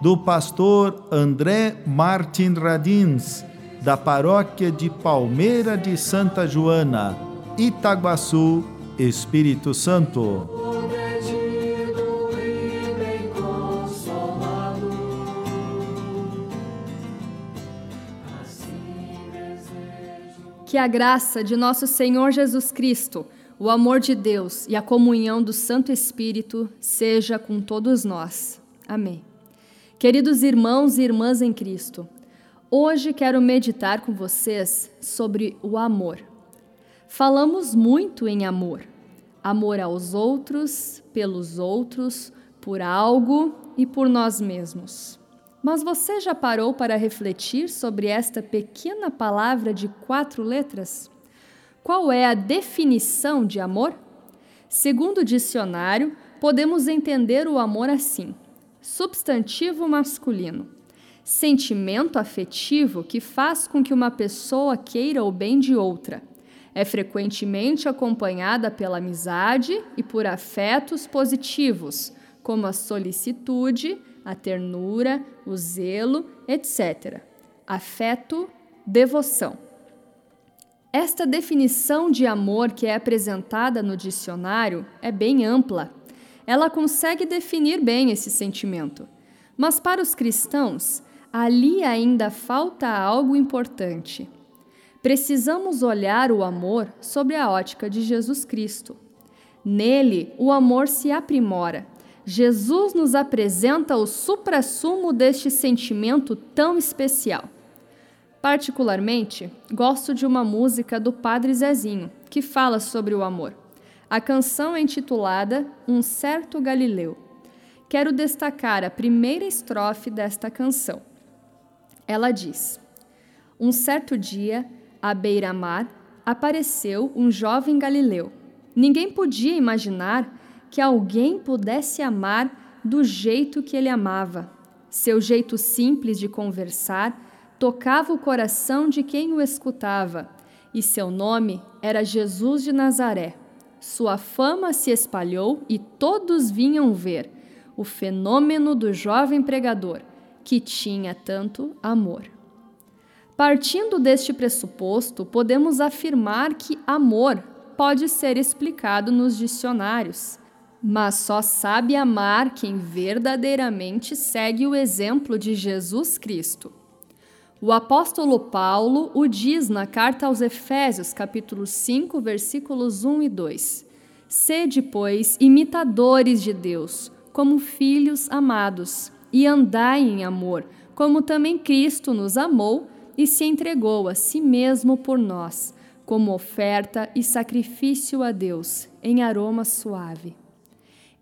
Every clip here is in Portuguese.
do pastor André Martin Radins, da paróquia de Palmeira de Santa Joana, Itaguaçu, Espírito Santo. Que a graça de nosso Senhor Jesus Cristo, o amor de Deus e a comunhão do Santo Espírito seja com todos nós. Amém. Queridos irmãos e irmãs em Cristo, hoje quero meditar com vocês sobre o amor. Falamos muito em amor. Amor aos outros, pelos outros, por algo e por nós mesmos. Mas você já parou para refletir sobre esta pequena palavra de quatro letras? Qual é a definição de amor? Segundo o dicionário, podemos entender o amor assim: Substantivo masculino. Sentimento afetivo que faz com que uma pessoa queira o bem de outra. É frequentemente acompanhada pela amizade e por afetos positivos, como a solicitude, a ternura, o zelo, etc. Afeto, devoção. Esta definição de amor que é apresentada no dicionário é bem ampla ela consegue definir bem esse sentimento. Mas para os cristãos, ali ainda falta algo importante. Precisamos olhar o amor sobre a ótica de Jesus Cristo. Nele, o amor se aprimora. Jesus nos apresenta o suprassumo deste sentimento tão especial. Particularmente, gosto de uma música do Padre Zezinho, que fala sobre o amor. A canção é intitulada Um Certo Galileu. Quero destacar a primeira estrofe desta canção. Ela diz: Um certo dia, à beira-mar, apareceu um jovem Galileu. Ninguém podia imaginar que alguém pudesse amar do jeito que ele amava. Seu jeito simples de conversar tocava o coração de quem o escutava, e seu nome era Jesus de Nazaré. Sua fama se espalhou e todos vinham ver o fenômeno do jovem pregador, que tinha tanto amor. Partindo deste pressuposto, podemos afirmar que amor pode ser explicado nos dicionários, mas só sabe amar quem verdadeiramente segue o exemplo de Jesus Cristo. O apóstolo Paulo o diz na carta aos Efésios, capítulo 5, versículos 1 e 2. Sede, pois, imitadores de Deus, como filhos amados, e andai em amor, como também Cristo nos amou e se entregou a si mesmo por nós, como oferta e sacrifício a Deus, em aroma suave.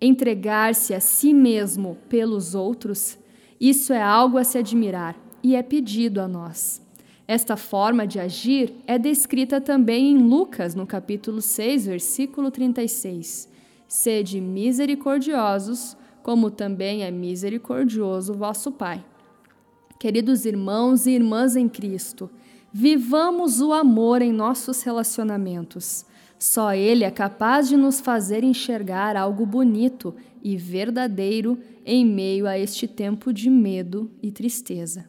Entregar-se a si mesmo pelos outros, isso é algo a se admirar e é pedido a nós. Esta forma de agir é descrita também em Lucas, no capítulo 6, versículo 36. Sede misericordiosos, como também é misericordioso vosso Pai. Queridos irmãos e irmãs em Cristo, vivamos o amor em nossos relacionamentos. Só Ele é capaz de nos fazer enxergar algo bonito e verdadeiro em meio a este tempo de medo e tristeza.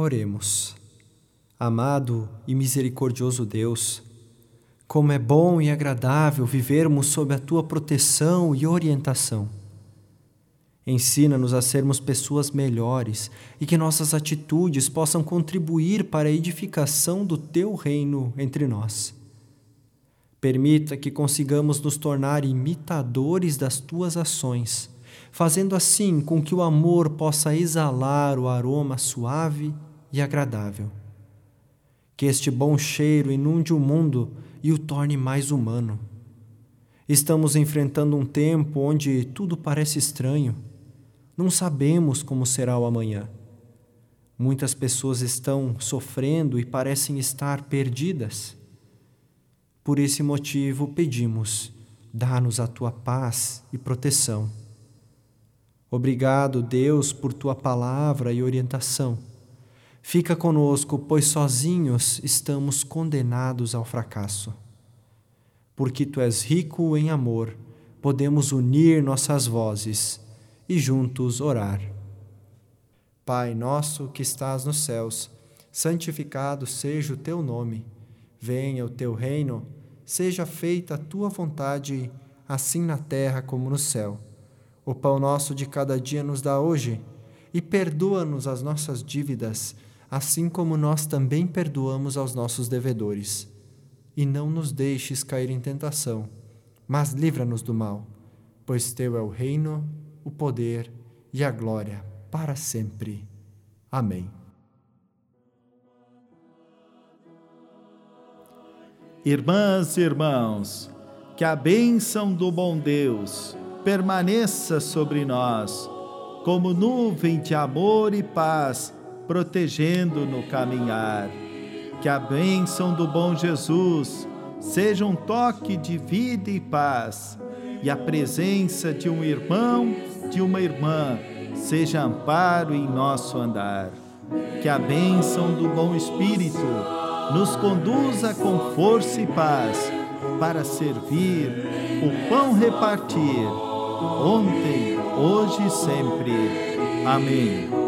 Oremos. Amado e misericordioso Deus, como é bom e agradável vivermos sob a tua proteção e orientação. Ensina-nos a sermos pessoas melhores e que nossas atitudes possam contribuir para a edificação do teu reino entre nós. Permita que consigamos nos tornar imitadores das tuas ações, fazendo assim com que o amor possa exalar o aroma suave e agradável. Que este bom cheiro inunde o mundo e o torne mais humano. Estamos enfrentando um tempo onde tudo parece estranho. Não sabemos como será o amanhã. Muitas pessoas estão sofrendo e parecem estar perdidas. Por esse motivo, pedimos: dá-nos a tua paz e proteção. Obrigado, Deus, por tua palavra e orientação. Fica conosco, pois sozinhos estamos condenados ao fracasso. Porque tu és rico em amor, podemos unir nossas vozes e juntos orar. Pai nosso que estás nos céus, santificado seja o teu nome. Venha o teu reino, seja feita a tua vontade, assim na terra como no céu. O pão nosso de cada dia nos dá hoje, e perdoa-nos as nossas dívidas assim como nós também perdoamos aos nossos devedores. E não nos deixes cair em tentação, mas livra-nos do mal, pois teu é o reino, o poder e a glória para sempre. Amém. Irmãs e irmãos, que a bênção do bom Deus permaneça sobre nós, como nuvem de amor e paz protegendo no caminhar. Que a bênção do bom Jesus seja um toque de vida e paz, e a presença de um irmão, de uma irmã, seja amparo em nosso andar. Que a bênção do bom Espírito nos conduza com força e paz para servir o pão repartir, ontem, hoje e sempre. Amém.